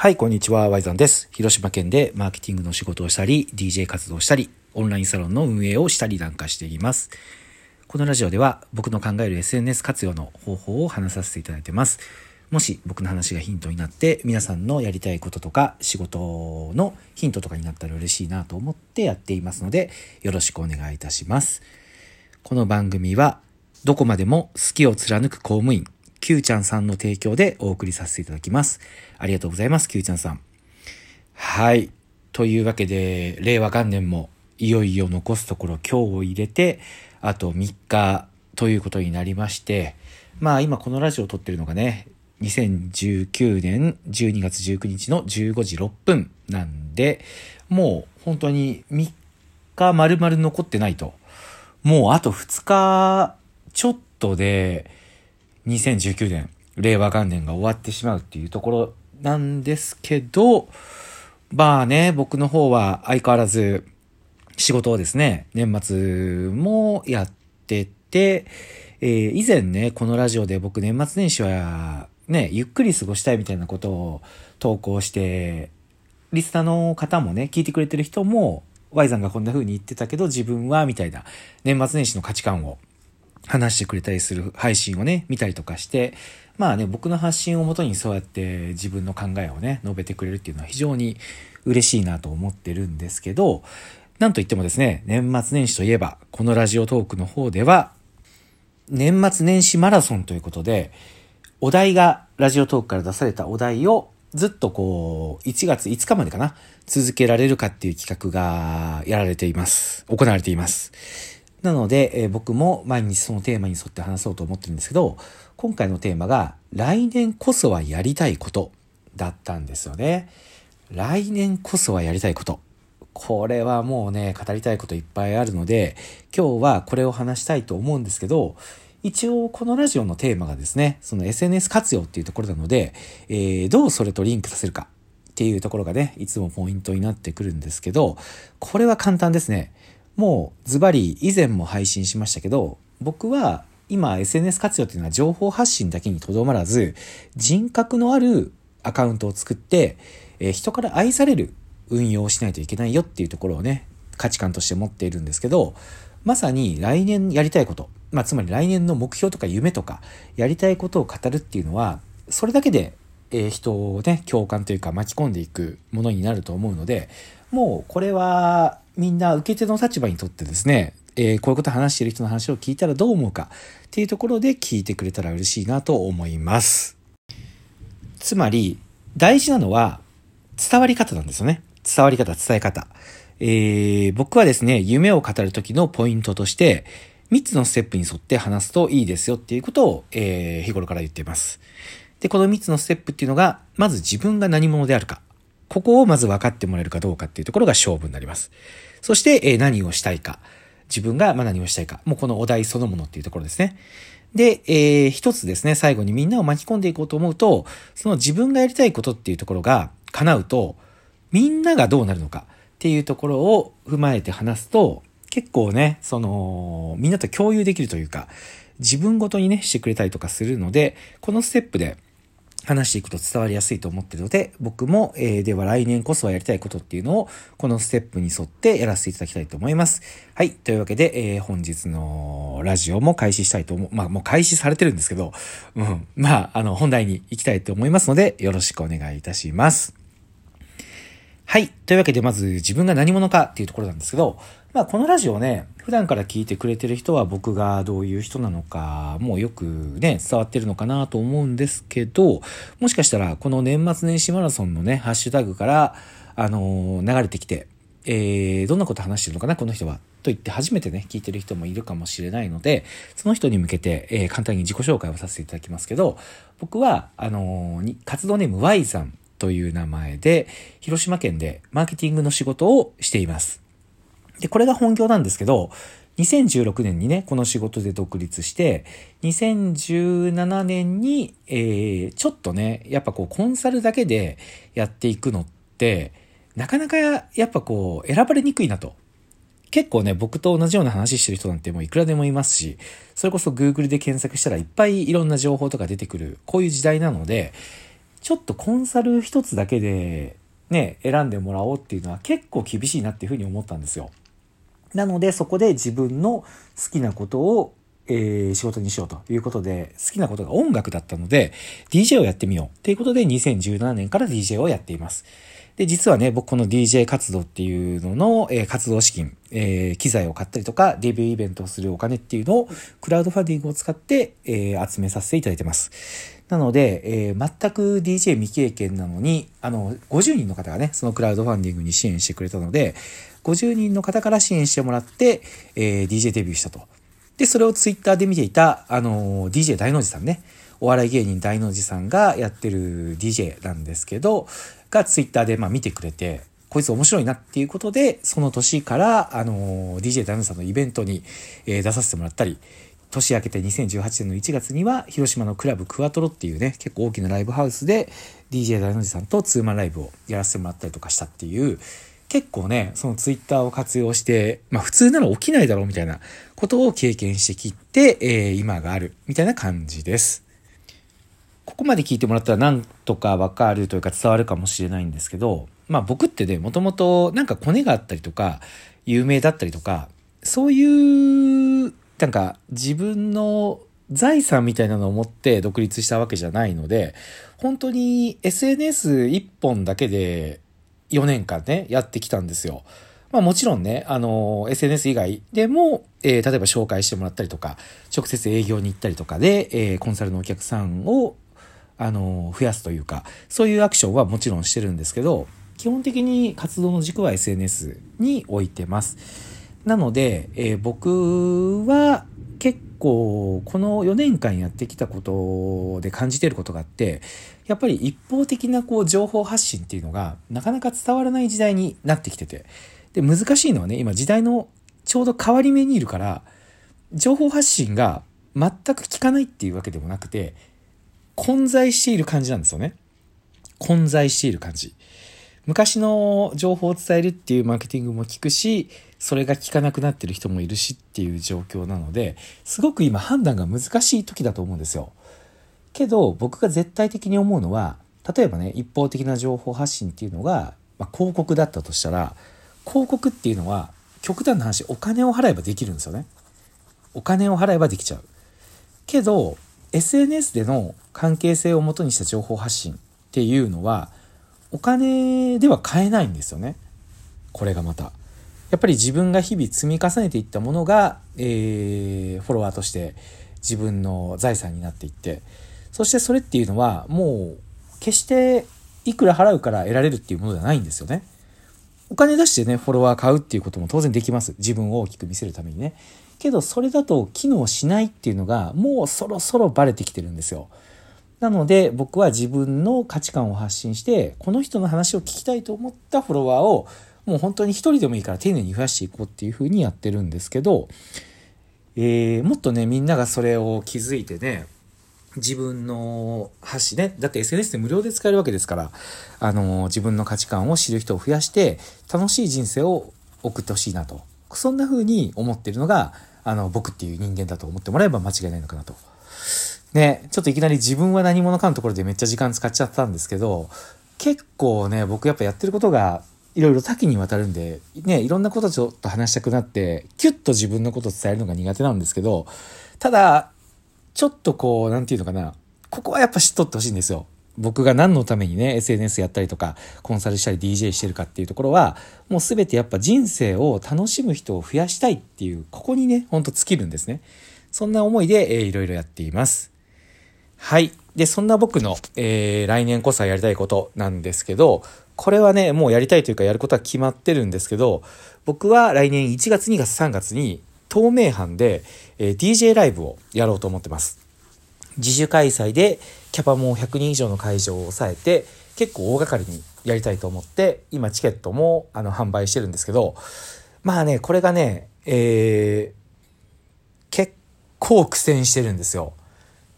はい、こんにちは、ワイザンです。広島県でマーケティングの仕事をしたり、DJ 活動したり、オンラインサロンの運営をしたりなんかしています。このラジオでは僕の考える SNS 活用の方法を話させていただいてます。もし僕の話がヒントになって、皆さんのやりたいこととか仕事のヒントとかになったら嬉しいなと思ってやっていますので、よろしくお願いいたします。この番組は、どこまでも好きを貫く公務員、Q ちゃんさんの提供でお送りさせていただきます。ありがとうございます、Q ちゃんさん。はい。というわけで、令和元年もいよいよ残すところ今日を入れて、あと3日ということになりまして、まあ今このラジオを撮ってるのがね、2019年12月19日の15時6分なんで、もう本当に3日丸々残ってないと。もうあと2日ちょっとで、2019年、令和元年が終わってしまうっていうところなんですけど、まあね、僕の方は相変わらず仕事をですね、年末もやってて、えー以前ね、このラジオで僕年末年始はね、ゆっくり過ごしたいみたいなことを投稿して、リスナーの方もね、聞いてくれてる人も、Y さんがこんな風に言ってたけど自分は、みたいな、年末年始の価値観を話してくれたりする配信をね、見たりとかして、まあね、僕の発信をもとにそうやって自分の考えをね、述べてくれるっていうのは非常に嬉しいなと思ってるんですけど、なんといってもですね、年末年始といえば、このラジオトークの方では、年末年始マラソンということで、お題が、ラジオトークから出されたお題をずっとこう、1月5日までかな、続けられるかっていう企画がやられています。行われています。なので、えー僕も毎日そのテーマに沿って話そうと思ってるんですけど、今回のテーマが、来年こそはやりたいことだったんですよね。来年こそはやりたいこと。これはもうね、語りたいこといっぱいあるので、今日はこれを話したいと思うんですけど、一応このラジオのテーマがですね、その SNS 活用っていうところなので、えーどうそれとリンクさせるかっていうところがね、いつもポイントになってくるんですけど、これは簡単ですね。もうズバリ以前も配信しましたけど、僕は今 SNS 活用っていうのは情報発信だけにとどまらず、人格のあるアカウントを作って、えー人から愛される運用をしないといけないよっていうところをね、価値観として持っているんですけど、まさに来年やりたいこと、まあつまり来年の目標とか夢とか、やりたいことを語るっていうのは、それだけで、えー人をね、共感というか巻き込んでいくものになると思うので、もうこれはみんな受け手の立場にとってですね、えーこういうこと話してる人の話を聞いたらどう思うかっていうところで聞いてくれたら嬉しいなと思います。つまり、大事なのは伝わり方なんですよね。伝わり方、伝え方。えー僕はですね、夢を語る時のポイントとして、3つのステップに沿って話すといいですよっていうことを、えー日頃から言っています。で、この3つのステップっていうのが、まず自分が何者であるか。ここをまず分かってもらえるかどうかっていうところが勝負になります。そして、え何をしたいか。自分がま何をしたいか。もうこのお題そのものっていうところですね。で、えー一つですね、最後にみんなを巻き込んでいこうと思うと、その自分がやりたいことっていうところが叶うと、みんながどうなるのかっていうところを踏まえて話すと、結構ね、その、みんなと共有できるというか、自分ごとにね、してくれたりとかするので、このステップで話していくと伝わりやすいと思ってるので、僕も、えーでは来年こそはやりたいことっていうのを、このステップに沿ってやらせていただきたいと思います。はい。というわけで、えー本日のラジオも開始したいと思う。まあ、もう開始されてるんですけど、うん。まあ、あの、本題に行きたいと思いますので、よろしくお願いいたします。はい。というわけで、まず自分が何者かっていうところなんですけど、まあ、このラジオね、普段から聞いてくれてる人は僕がどういう人なのか、もうよくね、伝わってるのかなと思うんですけど、もしかしたら、この年末年始マラソンのね、ハッシュタグから、あのー流れてきて、えー、どんなこと話してるのかな、この人は。と言って初めてね、聞いてる人もいるかもしれないので、その人に向けて、えー簡単に自己紹介をさせていただきますけど、僕は、あのー活動ネーム Y さんという名前で、広島県でマーケティングの仕事をしています。で、これが本業なんですけど、2016年にね、この仕事で独立して、2017年に、えー、ちょっとね、やっぱこう、コンサルだけでやっていくのって、なかなかやっぱこう、選ばれにくいなと。結構ね、僕と同じような話してる人なんてもういくらでもいますし、それこそ Google で検索したらいっぱいいろんな情報とか出てくる、こういう時代なので、ちょっとコンサル一つだけでね、選んでもらおうっていうのは結構厳しいなっていうふうに思ったんですよ。なのでそこで自分の好きなことを、えー、仕事にしようということで、好きなことが音楽だったので、DJ をやってみようっていうことで2017年から DJ をやっています。で、実はね、僕この DJ 活動っていうのの、えー、活動資金、えー、機材を買ったりとか、デビューイベントをするお金っていうのを、クラウドファンディングを使って、えー、集めさせていただいてます。なので、えー、全く DJ 未経験なのに、あの、50人の方がね、そのクラウドファンディングに支援してくれたので、50人の方から支援してもらって、えー、DJ デビューしたと。で、それをツイッターで見ていた、あの、DJ 大の字さんね、お笑い芸人大の字さんがやってる DJ なんですけど、がツイッターでま見てくれて、こいつ面白いなっていうことで、その年から、あの、DJ ダムさんのイベントに、え、出させてもらったり、年明けて2018年の1月には、広島のクラブクワトロっていうね、結構大きなライブハウスで、DJ ダイノジさんとツーマンライブをやらせてもらったりとかしたっていう、結構ね、そのツイッターを活用して、まあ普通なら起きないだろうみたいなことを経験してきて、えー、今があるみたいな感じです。ここまで聞いてもらったらなんとかわかるというか伝わるかもしれないんですけど、まあ僕ってね、もともとなんかコネがあったりとか、有名だったりとか、そういう、なんか自分の財産みたいなのを持って独立したわけじゃないので、本当に SNS 一本だけで4年間ね、やってきたんですよ。まあもちろんね、あの、SNS 以外でも、えー、例えば紹介してもらったりとか、直接営業に行ったりとかで、えー、コンサルのお客さんをあの、増やすというか、そういうアクションはもちろんしてるんですけど、基本的に活動の軸は SNS に置いてます。なので、えー、僕は結構この4年間やってきたことで感じてることがあって、やっぱり一方的なこう情報発信っていうのがなかなか伝わらない時代になってきてて、で、難しいのはね、今時代のちょうど変わり目にいるから、情報発信が全く効かないっていうわけでもなくて、混在している感じなんですよね。混在している感じ。昔の情報を伝えるっていうマーケティングも聞くし、それが効かなくなってる人もいるしっていう状況なので、すごく今判断が難しい時だと思うんですよ。けど、僕が絶対的に思うのは、例えばね、一方的な情報発信っていうのが、まあ、広告だったとしたら、広告っていうのは、極端な話、お金を払えばできるんですよね。お金を払えばできちゃう。けど、SNS での関係性をもとにした情報発信っていうのはお金では買えないんですよね。これがまた。やっぱり自分が日々積み重ねていったものが、えー、フォロワーとして自分の財産になっていって、そしてそれっていうのはもう決していくら払うから得られるっていうものではないんですよね。お金出してね、フォロワー買うっていうことも当然できます。自分を大きく見せるためにね。けどそれだと機能しないっていうのがもうそろそろバレてきてるんですよ。なので僕は自分の価値観を発信してこの人の話を聞きたいと思ったフォロワーをもう本当に一人でもいいから丁寧に増やしていこうっていうふうにやってるんですけど、えー、もっとねみんながそれを気づいてね自分の発信ねだって SNS で無料で使えるわけですからあの自分の価値観を知る人を増やして楽しい人生を送ってほしいなとそんな風に思ってるのがあの、僕っていう人間だと思ってもらえば間違いないのかなと。ね、ちょっといきなり自分は何者かのところでめっちゃ時間使っちゃったんですけど、結構ね、僕やっぱやってることがいろいろ多岐にわたるんで、ね、いろんなことちょっと話したくなって、キュッと自分のことを伝えるのが苦手なんですけど、ただ、ちょっとこう、なんていうのかな、ここはやっぱ知っとってほしいんですよ。僕が何のためにね、SNS やったりとか、コンサルしたり DJ してるかっていうところは、もう全てやっぱ人生を楽しむ人を増やしたいっていう、ここにね、ほんと尽きるんですね。そんな思いで、えー、いろいろやっています。はい。で、そんな僕の、えー、来年こそやりたいことなんですけど、これはね、もうやりたいというかやることは決まってるんですけど、僕は来年1月、2月、3月に、東名阪で、えー、DJ ライブをやろうと思ってます。自主開催でキャパも100人以上の会場を抑えて結構大掛かりにやりたいと思って今チケットもあの販売してるんですけどまあねこれがね、えー、結構苦戦してるんですよ。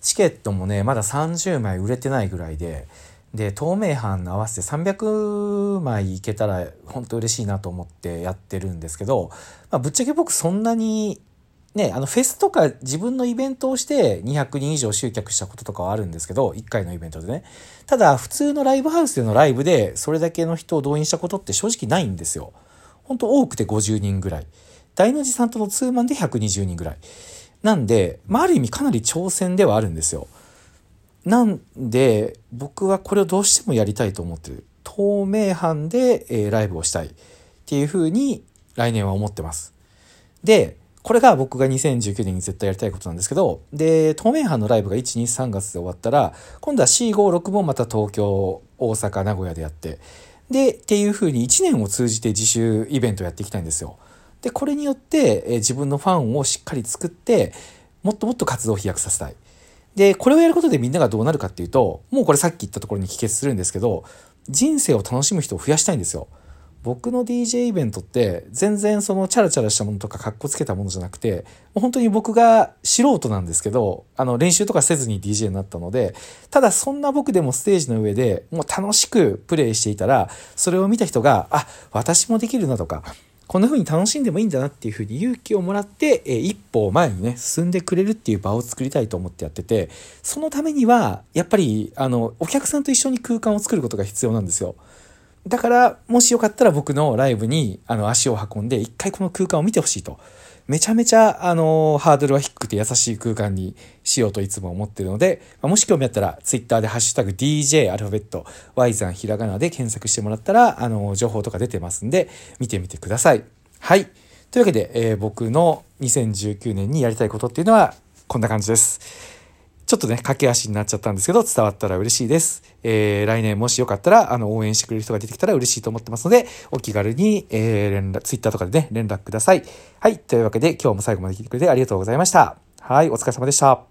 チケットもねまだ30枚売れてないぐらいでで透明版合わせて300枚いけたら本当嬉しいなと思ってやってるんですけど、まあ、ぶっちゃけ僕そんなにね、あの、フェスとか自分のイベントをして200人以上集客したこととかはあるんですけど、1回のイベントでね。ただ、普通のライブハウスでのライブでそれだけの人を動員したことって正直ないんですよ。本当多くて50人ぐらい。大の字さんとのツーマンで120人ぐらい。なんで、まあ、ある意味かなり挑戦ではあるんですよ。なんで、僕はこれをどうしてもやりたいと思ってる。透明版で、えー、ライブをしたいっていうふうに来年は思ってます。で、これが僕が2019年に絶対やりたいことなんですけど、で、透明版のライブが1、2、3月で終わったら、今度は C5、6もまた東京、大阪、名古屋でやって、で、っていうふうに1年を通じて自主イベントやっていきたいんですよ。で、これによって、え自分のファンをしっかり作って、もっともっと活動を飛躍させたい。で、これをやることでみんながどうなるかっていうと、もうこれさっき言ったところに帰結するんですけど、人生を楽しむ人を増やしたいんですよ。僕の DJ イベントって全然そのチャラチャラしたものとかかっこつけたものじゃなくて、本当に僕が素人なんですけど、あの練習とかせずに DJ になったので、ただそんな僕でもステージの上でもう楽しくプレイしていたら、それを見た人が、あ、私もできるなとか、こんな風に楽しんでもいいんだなっていう風に勇気をもらって、え一歩前にね、進んでくれるっていう場を作りたいと思ってやってて、そのためには、やっぱり、あの、お客さんと一緒に空間を作ることが必要なんですよ。だから、もしよかったら僕のライブに、あの、足を運んで、一回この空間を見てほしいと。めちゃめちゃ、あの、ハードルは低くて優しい空間にしようといつも思ってるので、もし興味あったら、ツイッターでハッシュタグ DJ アルファベット、Y ザンひらがなで検索してもらったら、あの、情報とか出てますんで、見てみてください。はい。というわけで、えー、僕の2019年にやりたいことっていうのは、こんな感じです。ちょっとね、駆け足になっちゃったんですけど、伝わったら嬉しいです。えー、来年もしよかったら、あの、応援してくれる人が出てきたら嬉しいと思ってますので、お気軽に、えー、連絡、ツイッターとかでね、連絡ください。はい。というわけで、今日も最後まで聞いてくれてありがとうございました。はい。お疲れ様でした。